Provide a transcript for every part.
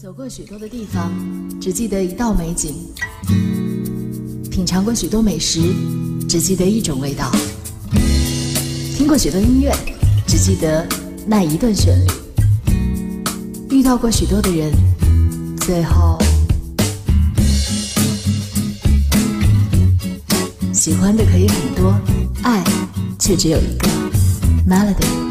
走过许多的地方，只记得一道美景；品尝过许多美食，只记得一种味道；听过许多音乐，只记得那一段旋律；遇到过许多的人，最后喜欢的可以很多，爱却只有一个。Melody。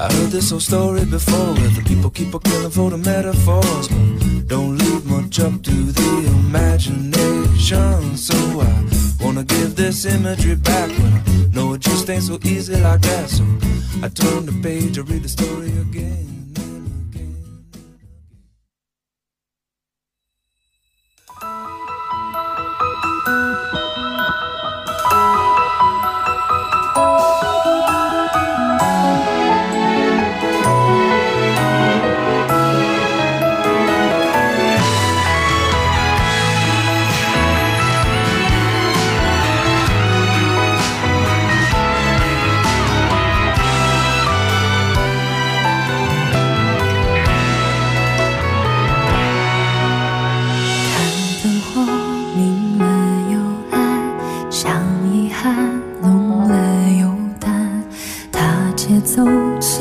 I heard this whole story before where the people keep on killing for the metaphors. But don't leave much up to the imagination. So I wanna give this imagery back, but I know it just ain't so easy like that. So I turn the page to read the story again. 走。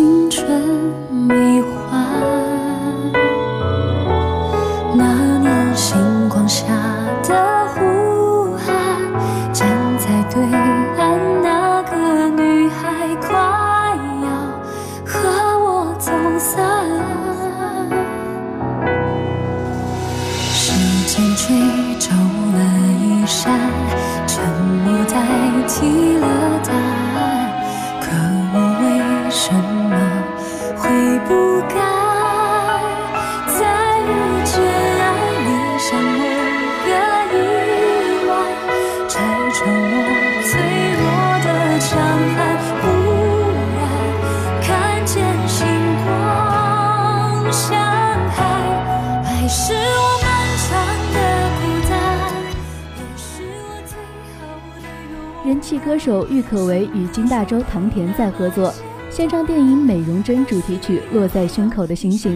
郁可唯与金大洲、唐田在合作，献唱电影《美容针》主题曲《落在胸口的星星》。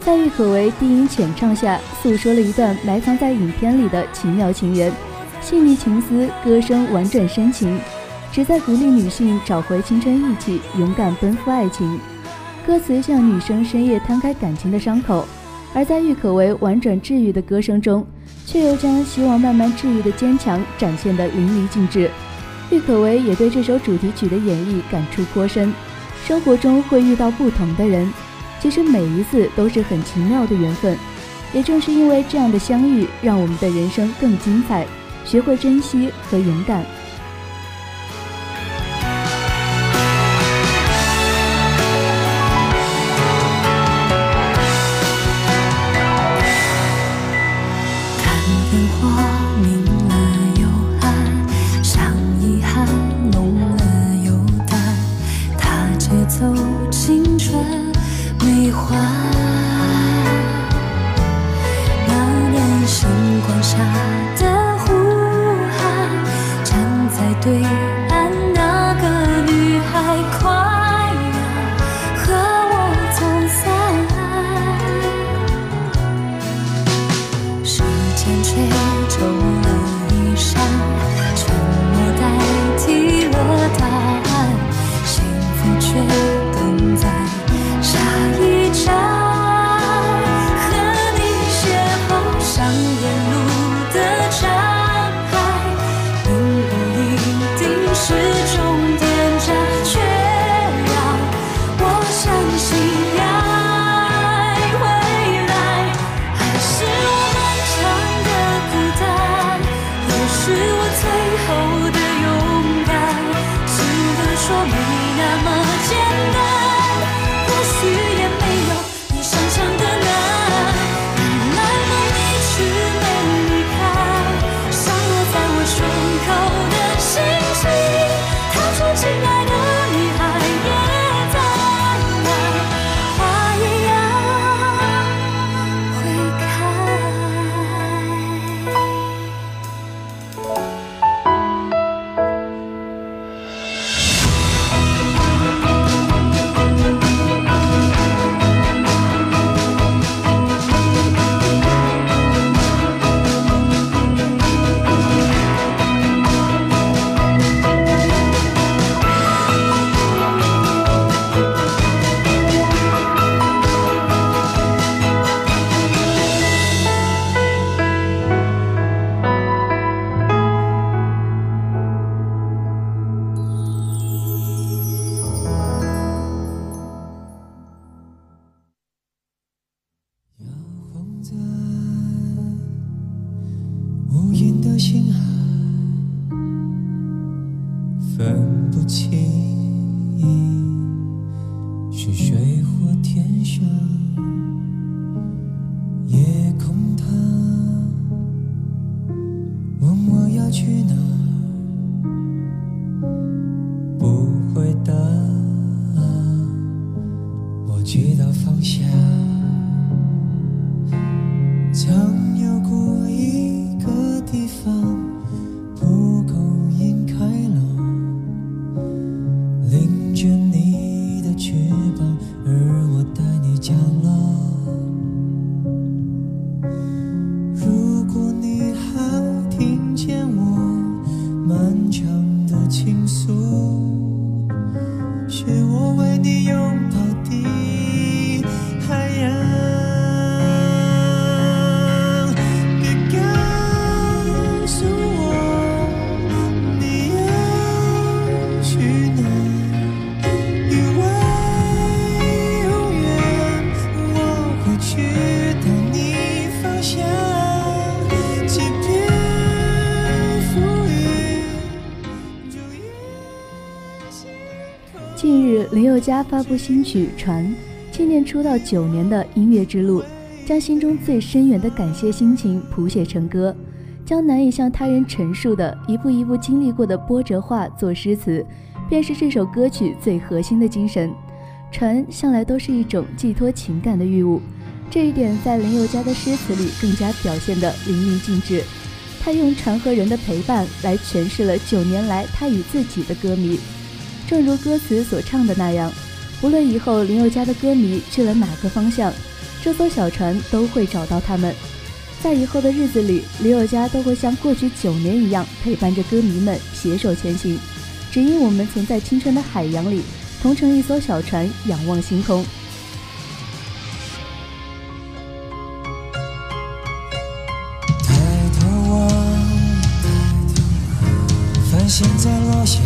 在郁可唯低音浅唱下，诉说了一段埋藏在影片里的奇妙情缘，细腻情思，歌声婉转深情，旨在鼓励女性找回青春意气，勇敢奔赴爱情。歌词向女生深夜摊开感情的伤口，而在郁可唯婉转治愈的歌声中，却又将希望慢慢治愈的坚强展现得淋漓尽致。郁可唯也对这首主题曲的演绎感触颇深。生活中会遇到不同的人，其实每一次都是很奇妙的缘分。也正是因为这样的相遇，让我们的人生更精彩，学会珍惜和勇敢。une 家发布新曲《船》，纪念出道九年的音乐之路，将心中最深远的感谢心情谱写成歌，将难以向他人陈述的一步一步经历过的波折化作诗词，便是这首歌曲最核心的精神。船向来都是一种寄托情感的欲物，这一点在林宥嘉的诗词里更加表现得淋漓尽致。他用船和人的陪伴来诠释了九年来他与自己的歌迷。正如歌词所唱的那样，不论以后林宥嘉的歌迷去了哪个方向，这艘小船都会找到他们。在以后的日子里，林宥嘉都会像过去九年一样，陪伴着歌迷们携手前行。只因我们曾在青春的海洋里，同乘一艘小船，仰望星空。抬头望，繁星在落下。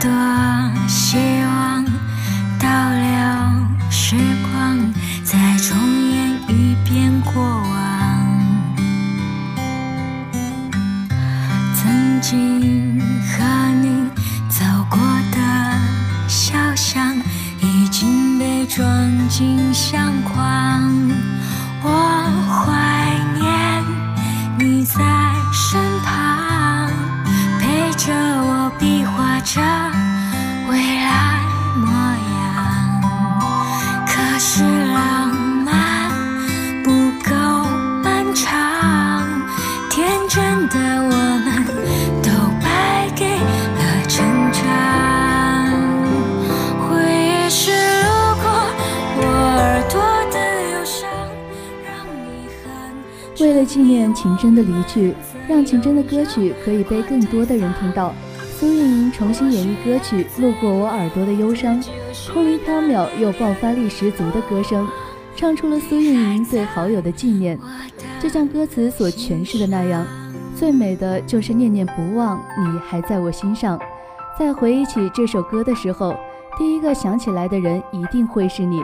多希望到了时光，再重演一遍过往。曾经和你走过的小巷，已经被装进。纪念秦真的离去，让秦真的歌曲可以被更多的人听到。苏运莹重新演绎歌曲《路过我耳朵的忧伤》，空灵飘渺又爆发力十足的歌声，唱出了苏运莹对好友的纪念。就像歌词所诠释的那样，最美的就是念念不忘，你还在我心上。在回忆起这首歌的时候，第一个想起来的人一定会是你。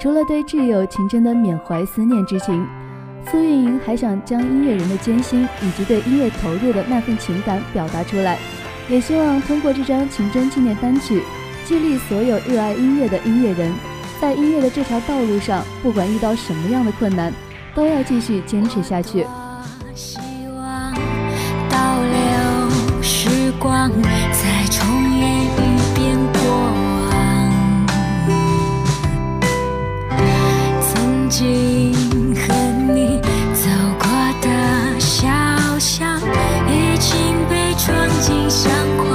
除了对挚友秦真的缅怀思念之情。苏运莹还想将音乐人的艰辛以及对音乐投入的那份情感表达出来，也希望通过这张情真纪念单曲，激励所有热爱音乐的音乐人，在音乐的这条道路上，不管遇到什么样的困难，都要继续坚持下去。希望倒流时光。影像。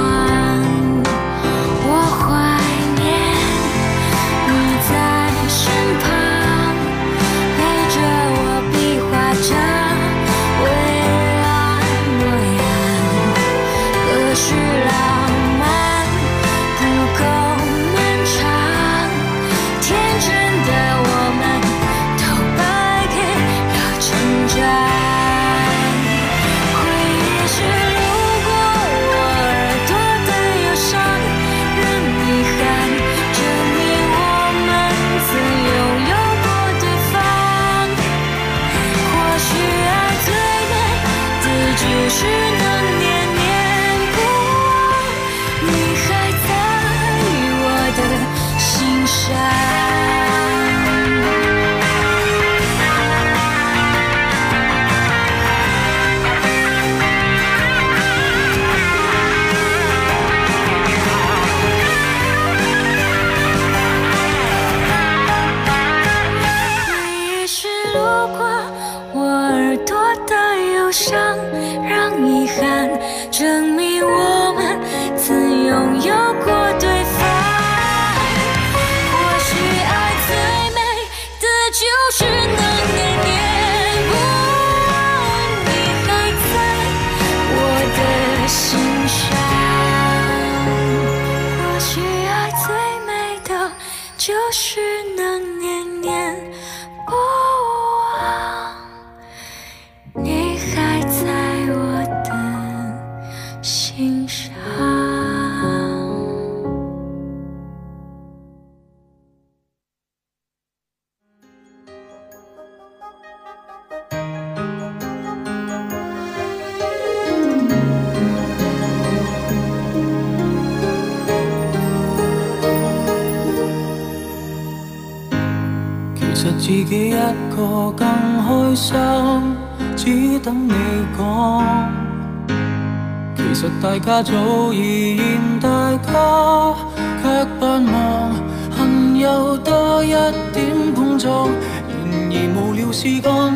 家早已嫌大，家却盼望恨有多一点碰撞。然而无聊事干，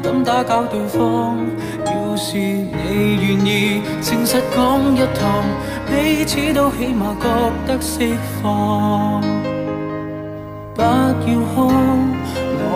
不敢打搅对方。要是你愿意，诚实讲一趟，彼此都起码觉得释放。不要哭。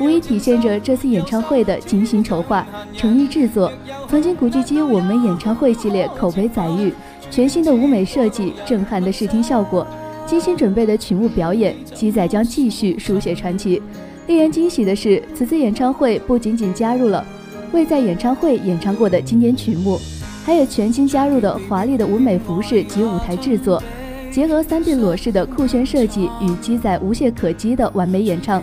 无疑体现着这次演唱会的精心筹划、诚意制作。曾经古巨基我们演唱会系列口碑载誉，全新的舞美设计、震撼的视听效果、精心准备的曲目表演，基仔将继续书写传奇。令人惊喜的是，此次演唱会不仅仅加入了未在演唱会演唱过的经典曲目，还有全新加入的华丽的舞美服饰及舞台制作，结合 3D 裸视的酷炫设计与基仔无懈可击的完美演唱。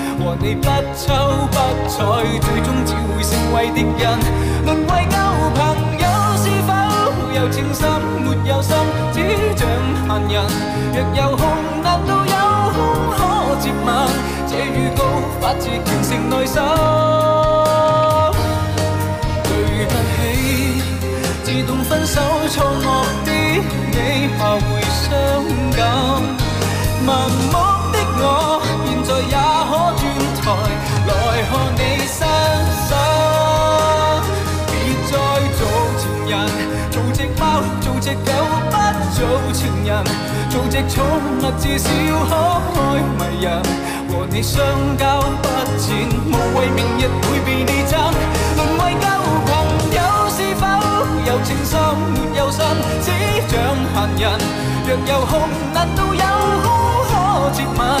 和你不瞅不睬，最终只会成为敌人。沦为旧朋友是否有情深，没有心，只像闲人。若有空，难道有空可接吻？这预告发自虔诚内心。对不起，自动分手错愕的你怕会伤感，盲目的我。再也可转台来看你身影。别再做情人，做只猫，做只狗，不做情人，做只宠物，至少可爱迷人。和你相交不浅，无谓明日会被你憎。沦为旧朋友，是否有情心没有心，只像闲人。若有空，难道有空可接吻？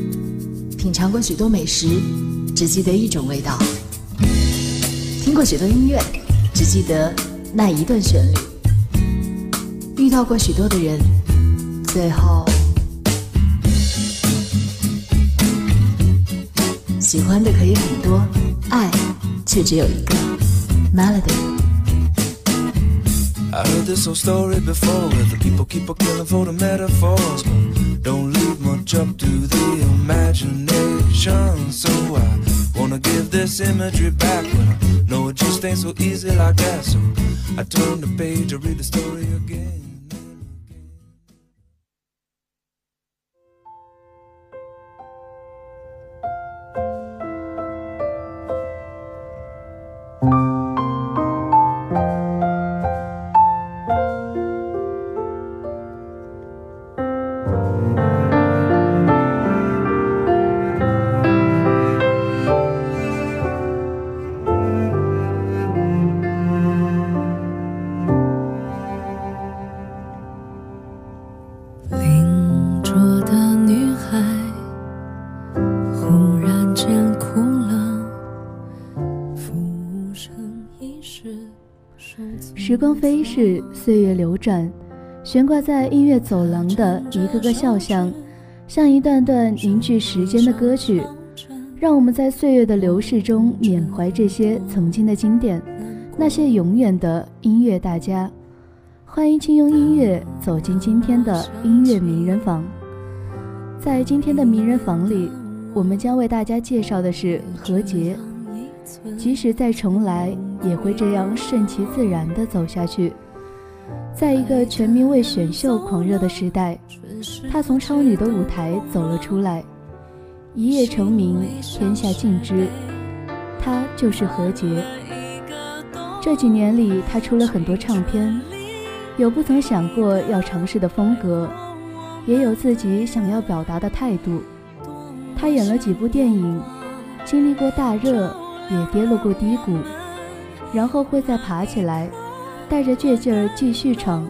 品尝过许多美食，只记得一种味道；听过许多音乐，只记得那一段旋律；遇到过许多的人，最后喜欢的可以很多，爱却只有一个。Melody。jump, to the imagination. So I wanna give this imagery back, but I know it just ain't so easy like that. So I turn the page, I read the story again. 光飞逝，岁月流转，悬挂在音乐走廊的一个个肖像，像一段段凝聚时间的歌曲，让我们在岁月的流逝中缅怀这些曾经的经典，那些永远的音乐大家。欢迎轻拥音乐走进今天的音乐名人坊。在今天的名人房里，我们将为大家介绍的是何洁。即使再重来。也会这样顺其自然地走下去。在一个全民为选秀狂热的时代，他从超女的舞台走了出来，一夜成名，天下尽知。他就是何洁。这几年里，他出了很多唱片，有不曾想过要尝试的风格，也有自己想要表达的态度。他演了几部电影，经历过大热，也跌落过低谷。然后会再爬起来，带着倔劲儿继续唱，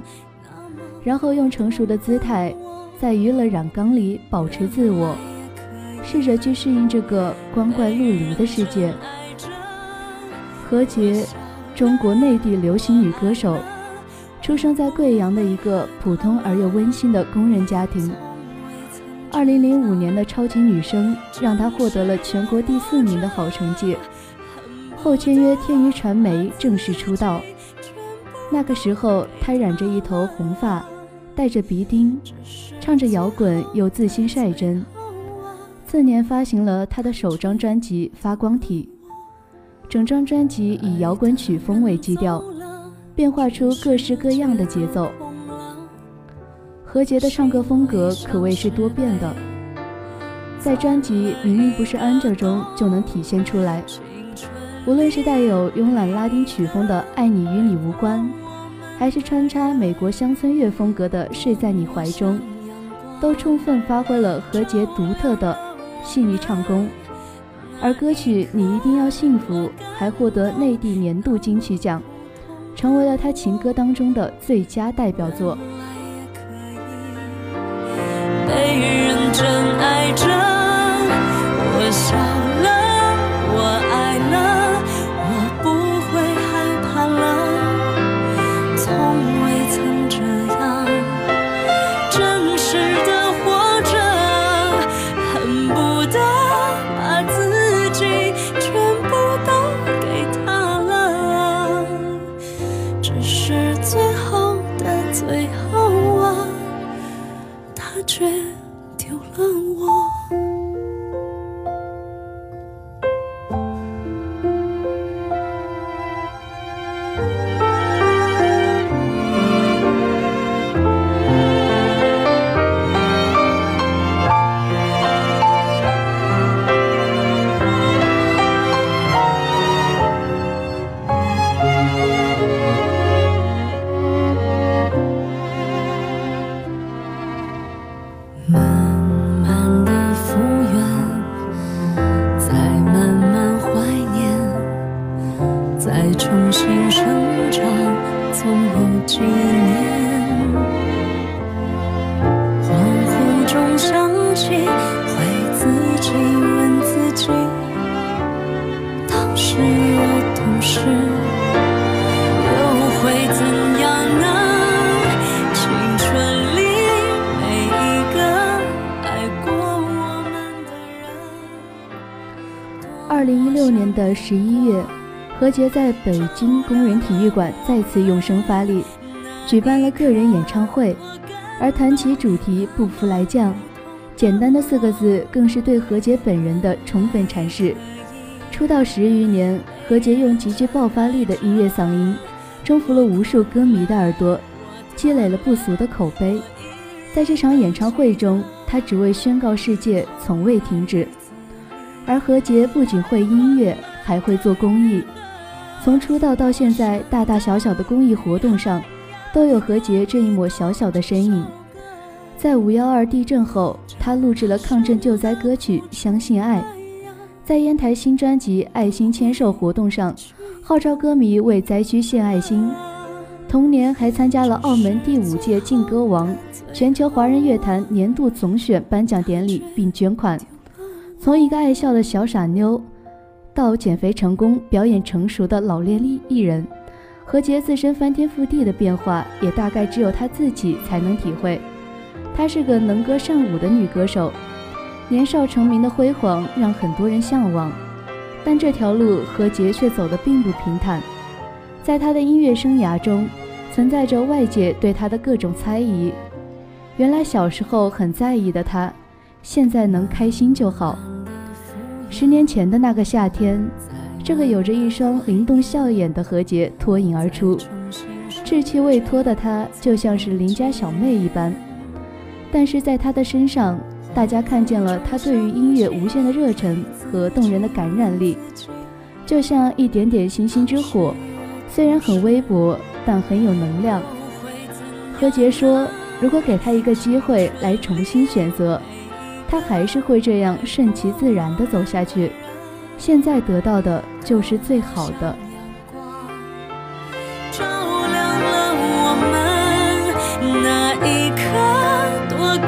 然后用成熟的姿态，在娱乐染缸里保持自我，试着去适应这个光怪陆离的世界。何洁，中国内地流行女歌手，出生在贵阳的一个普通而又温馨的工人家庭。二零零五年的超级女声，让她获得了全国第四名的好成绩。后签约天娱传媒正式出道，那个时候他染着一头红发，戴着鼻钉，唱着摇滚又自信率真。次年发行了他的首张专辑《发光体》，整张专辑以摇滚曲风为基调，变化出各式各样的节奏。何洁的唱歌风格可谓是多变的，在专辑明明不是安着中就能体现出来。无论是带有慵懒拉丁曲风的《爱你与你无关》，还是穿插美国乡村乐风格的《睡在你怀中》，都充分发挥了何洁独特的细腻唱功。而歌曲《你一定要幸福》还获得内地年度金曲奖，成为了他情歌当中的最佳代表作。何洁在北京工人体育馆再次用声发力，举办了个人演唱会。而谈起主题“不服来犟”，简单的四个字更是对何洁本人的充分阐释。出道十余年，何洁用极具爆发力的音乐嗓音，征服了无数歌迷的耳朵，积累了不俗的口碑。在这场演唱会中，他只为宣告世界从未停止。而何洁不仅会音乐，还会做公益。从出道到现在，大大小小的公益活动上，都有何洁这一抹小小的身影。在5.12地震后，她录制了抗震救灾歌曲《相信爱》；在烟台新专辑爱心签售活动上，号召歌迷为灾区献爱心。同年，还参加了澳门第五届劲歌王全球华人乐坛年度总选颁奖典礼并捐款。从一个爱笑的小傻妞。到减肥成功、表演成熟的老练力艺人，何洁自身翻天覆地的变化，也大概只有她自己才能体会。她是个能歌善舞的女歌手，年少成名的辉煌让很多人向往，但这条路何洁却走得并不平坦。在她的音乐生涯中，存在着外界对她的各种猜疑。原来小时候很在意的她，现在能开心就好。十年前的那个夏天，这个有着一双灵动笑眼的何洁脱颖而出。稚气未脱的她，就像是邻家小妹一般。但是在她的身上，大家看见了她对于音乐无限的热忱和动人的感染力，就像一点点星星之火，虽然很微薄，但很有能量。何洁说：“如果给她一个机会来重新选择。”他还是会这样顺其自然地走下去，现在得到的就是最好的。照亮了我们那一刻多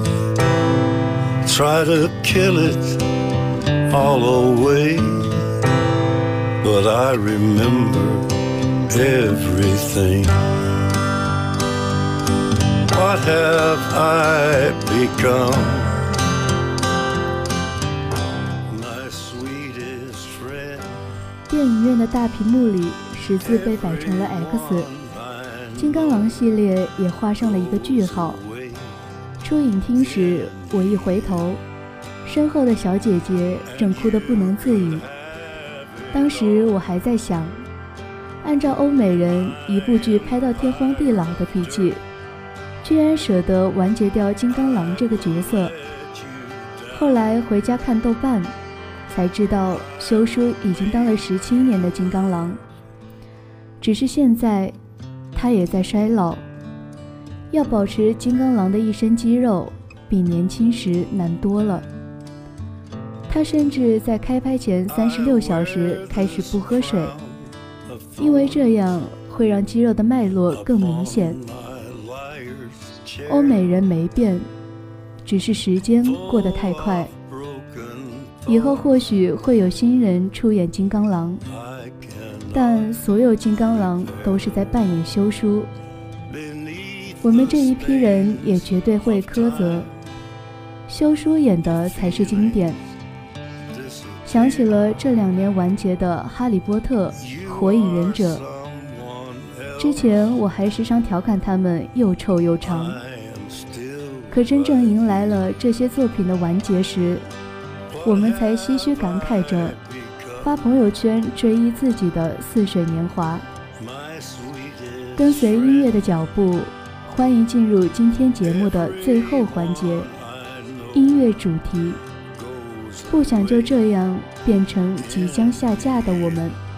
try to kill it all away but i remember everything what have i become my sweetest friend 电影院的大屏幕里十字被摆成了 x 金刚狼系列也画上了一个句号出影厅时，我一回头，身后的小姐姐正哭得不能自已。当时我还在想，按照欧美人一部剧拍到天荒地老的脾气，居然舍得完结掉金刚狼这个角色。后来回家看豆瓣，才知道休叔已经当了十七年的金刚狼，只是现在他也在衰老。要保持金刚狼的一身肌肉，比年轻时难多了。他甚至在开拍前三十六小时开始不喝水，因为这样会让肌肉的脉络更明显。欧美人没变，只是时间过得太快。以后或许会有新人出演金刚狼，但所有金刚狼都是在扮演修书，我们这一批人也绝对会苛责，修书演的才是经典。想起了这两年完结的《哈利波特》《火影忍者》，之前我还时常调侃他们又臭又长。可真正迎来了这些作品的完结时，我们才唏嘘感慨着，发朋友圈追忆自己的似水年华，跟随音乐的脚步。欢迎进入今天节目的最后环节，音乐主题。不想就这样变成即将下架的我们。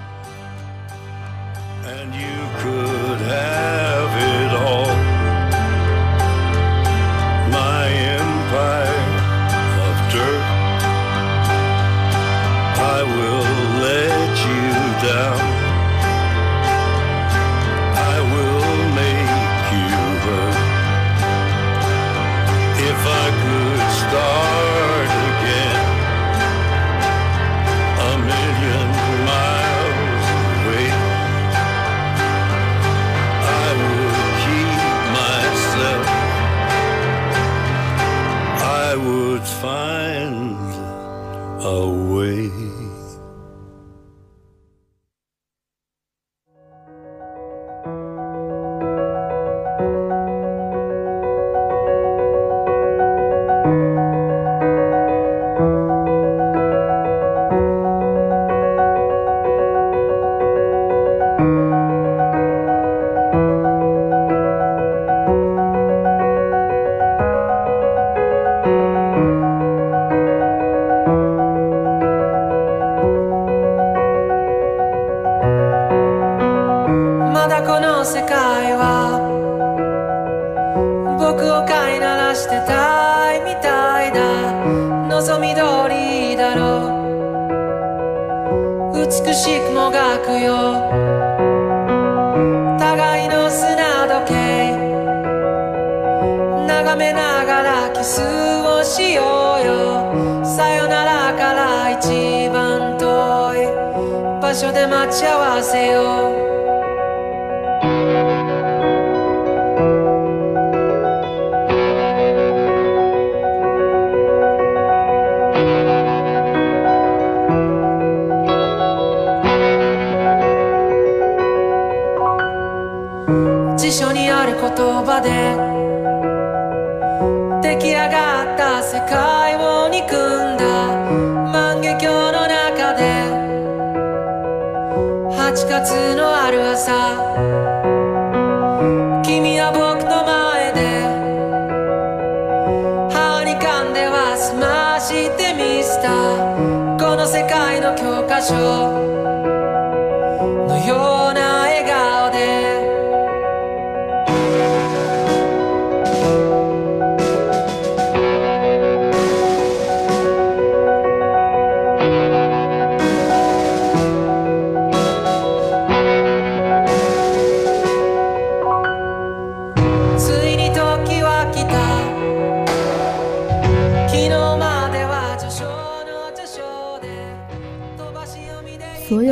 眺めながらキスをしようよさよならから一番遠い場所で待ち合わせよう辞書にある言葉でのある朝君は僕の前で歯に噛んでは済ましてみせたこの世界の教科書のよう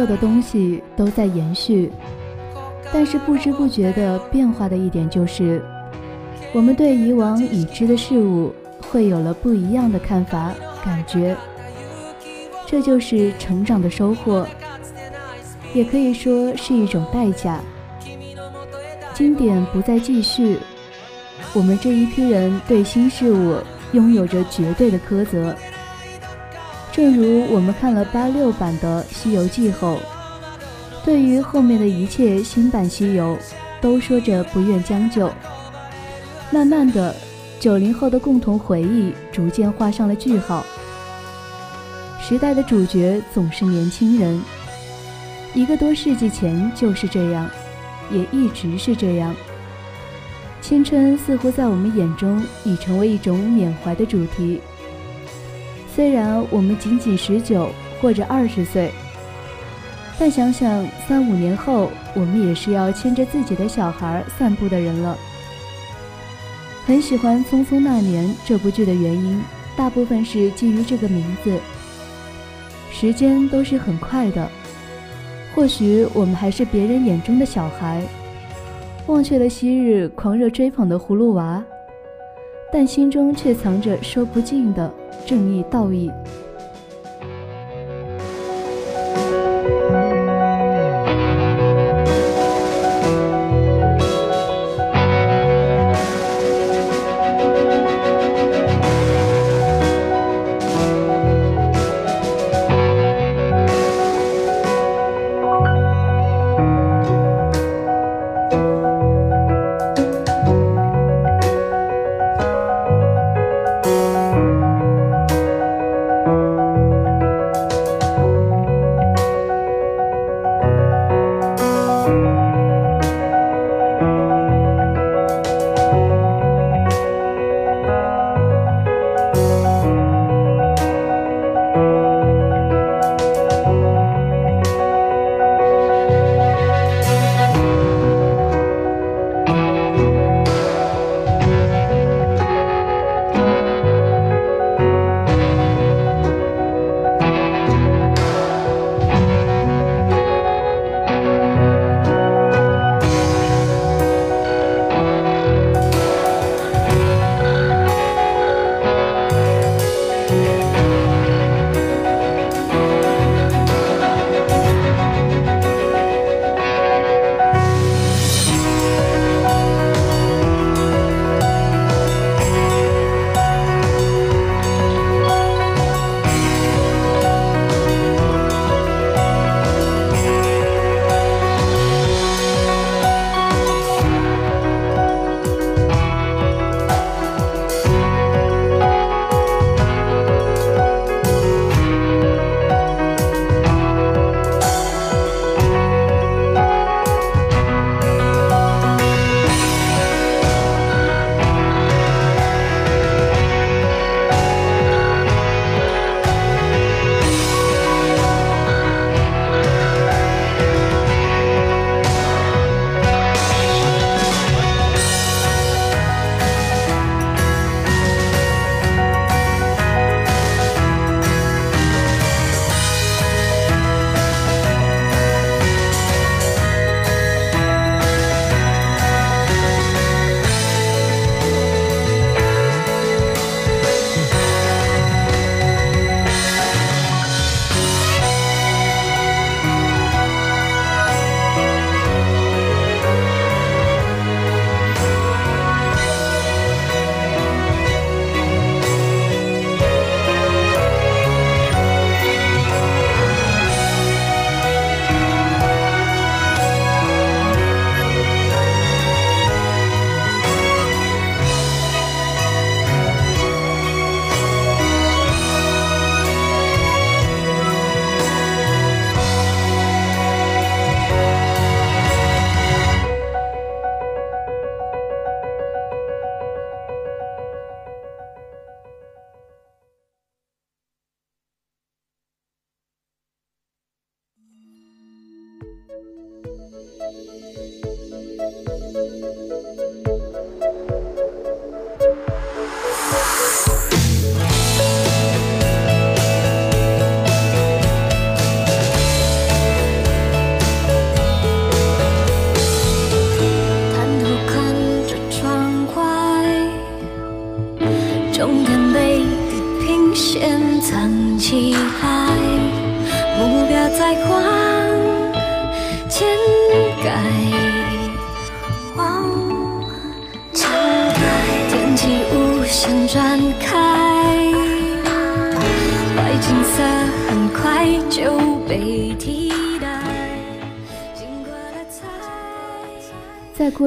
所有的东西都在延续，但是不知不觉的变化的一点就是，我们对以往已知的事物会有了不一样的看法、感觉。这就是成长的收获，也可以说是一种代价。经典不再继续，我们这一批人对新事物拥有着绝对的苛责。正如我们看了八六版的《西游记》后，对于后面的一切新版《西游》，都说着不愿将就。慢慢的，九零后的共同回忆逐渐画上了句号。时代的主角总是年轻人，一个多世纪前就是这样，也一直是这样。青春似乎在我们眼中已成为一种缅怀的主题。虽然我们仅仅十九或者二十岁，但想想三五年后，我们也是要牵着自己的小孩散步的人了。很喜欢《匆匆那年》这部剧的原因，大部分是基于这个名字。时间都是很快的，或许我们还是别人眼中的小孩，忘却了昔日狂热追捧的葫芦娃。但心中却藏着说不尽的正义道义。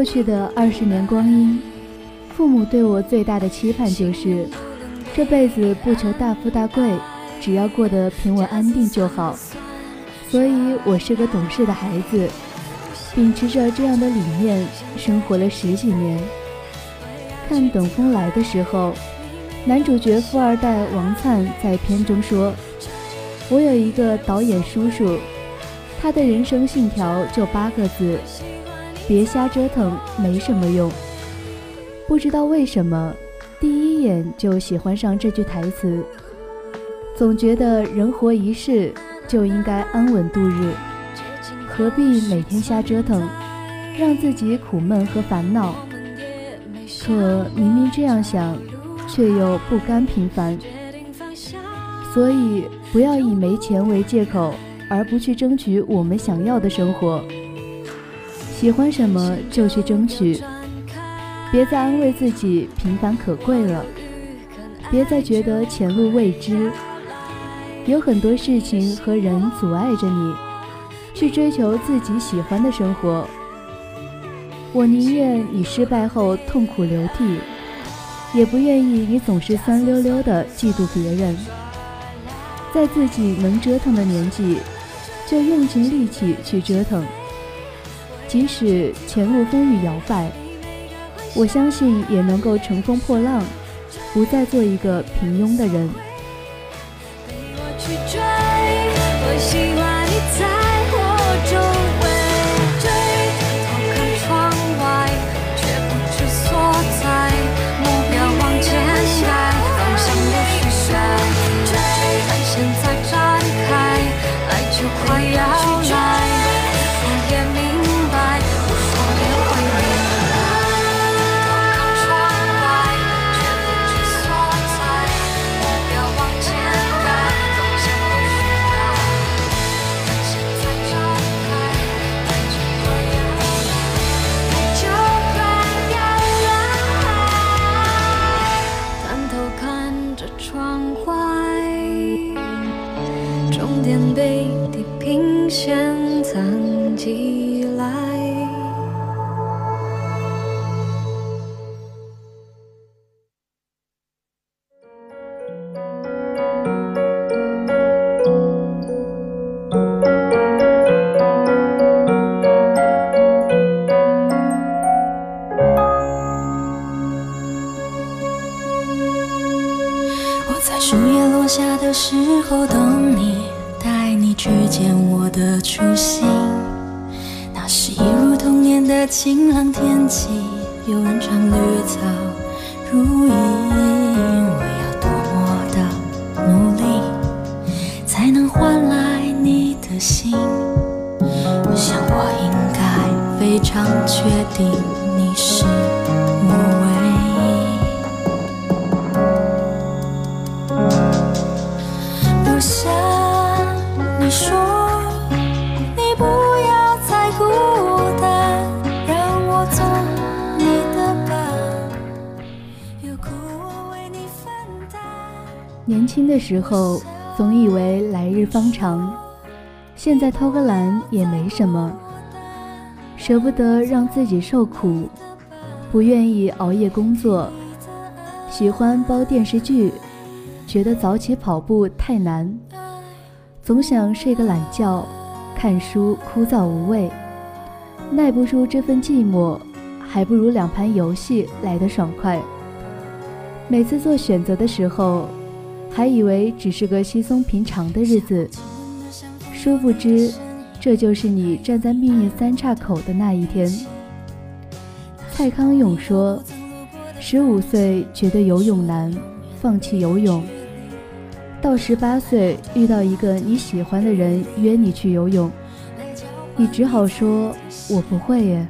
过去的二十年光阴，父母对我最大的期盼就是这辈子不求大富大贵，只要过得平稳安定就好。所以我是个懂事的孩子，秉持着这样的理念生活了十几年。看《等风来》的时候，男主角富二代王灿在片中说：“我有一个导演叔叔，他的人生信条就八个字。”别瞎折腾，没什么用。不知道为什么，第一眼就喜欢上这句台词。总觉得人活一世就应该安稳度日，何必每天瞎折腾，让自己苦闷和烦恼。可明明这样想，却又不甘平凡。所以，不要以没钱为借口，而不去争取我们想要的生活。喜欢什么就去争取，别再安慰自己平凡可贵了，别再觉得前路未知，有很多事情和人阻碍着你去追求自己喜欢的生活。我宁愿你失败后痛苦流涕，也不愿意你总是酸溜溜的嫉妒别人。在自己能折腾的年纪，就用尽力气去折腾。即使前路风雨摇摆，我相信也能够乘风破浪，不再做一个平庸的人。换来你的心，我想我应该非常确定你是无畏。留下你说，你不要再孤单，让我做你的伴，有苦我为你分担。年轻的时候。总以为来日方长，现在偷个懒也没什么，舍不得让自己受苦，不愿意熬夜工作，喜欢煲电视剧，觉得早起跑步太难，总想睡个懒觉，看书枯燥无味，耐不住这份寂寞，还不如两盘游戏来的爽快。每次做选择的时候。还以为只是个稀松平常的日子，殊不知，这就是你站在命运三岔口的那一天。蔡康永说，十五岁觉得游泳难，放弃游泳；到十八岁遇到一个你喜欢的人约你去游泳，你只好说我不会耶。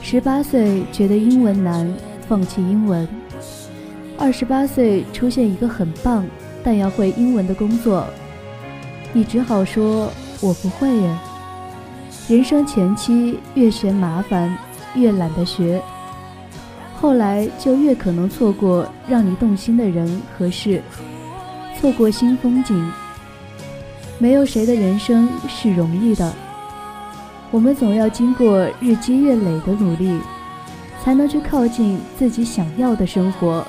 十八岁觉得英文难，放弃英文。二十八岁出现一个很棒，但要会英文的工作，你只好说：“我不会。”人生前期越嫌麻烦，越懒得学，后来就越可能错过让你动心的人和事，错过新风景。没有谁的人生是容易的，我们总要经过日积月累的努力，才能去靠近自己想要的生活。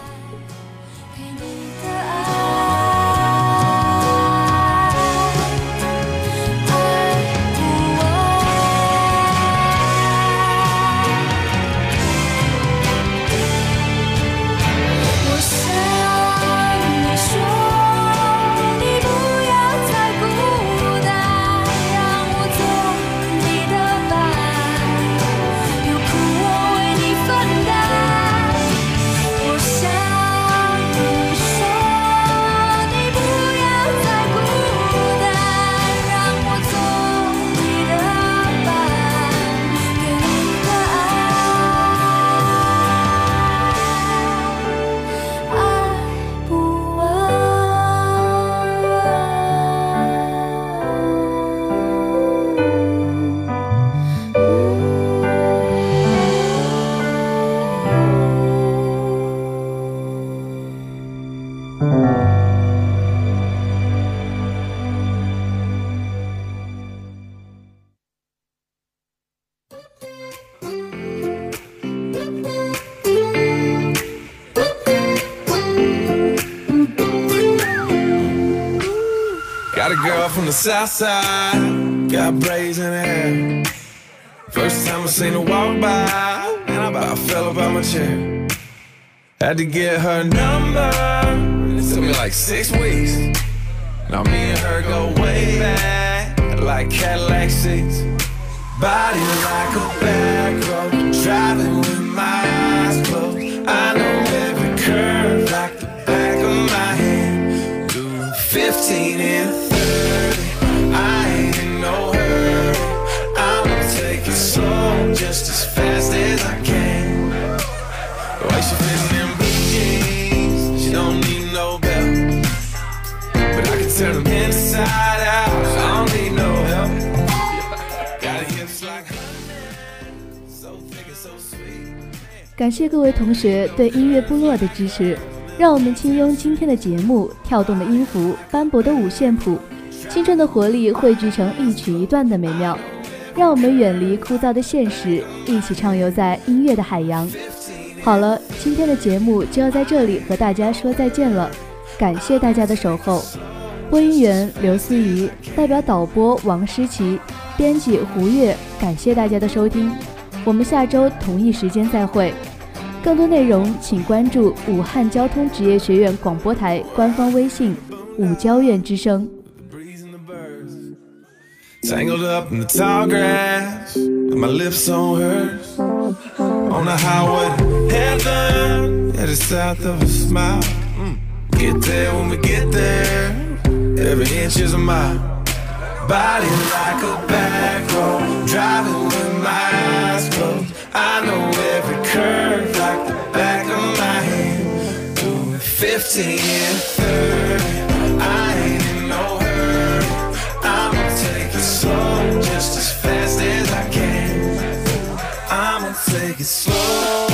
Southside, got braids in hair. First time I seen her walk by, and I about fell up my chair. Had to get her number, it took me like six weeks. Now me and her go way back, like Cadillac seats. Body like a back road, driving with my eyes closed. I know every curve like the back of my hand. Do 15 in. 感谢各位同学对音乐部落的支持，让我们轻拥今天的节目，跳动的音符，斑驳的五线谱，青春的活力汇聚成一曲一段的美妙，让我们远离枯燥的现实，一起畅游在音乐的海洋。好了，今天的节目就要在这里和大家说再见了，感谢大家的守候。播音员刘思怡代表导播王诗琪，编辑胡月，感谢大家的收听，我们下周同一时间再会。更多内容，请关注武汉交通职业学院广播台官方微信“武交院之声”。body like a back road, driving with my eyes closed. I know every curve like the back of my hand. Doing 50 and 30, I ain't in no hurry. I'ma take it slow, just as fast as I can. I'ma take it slow.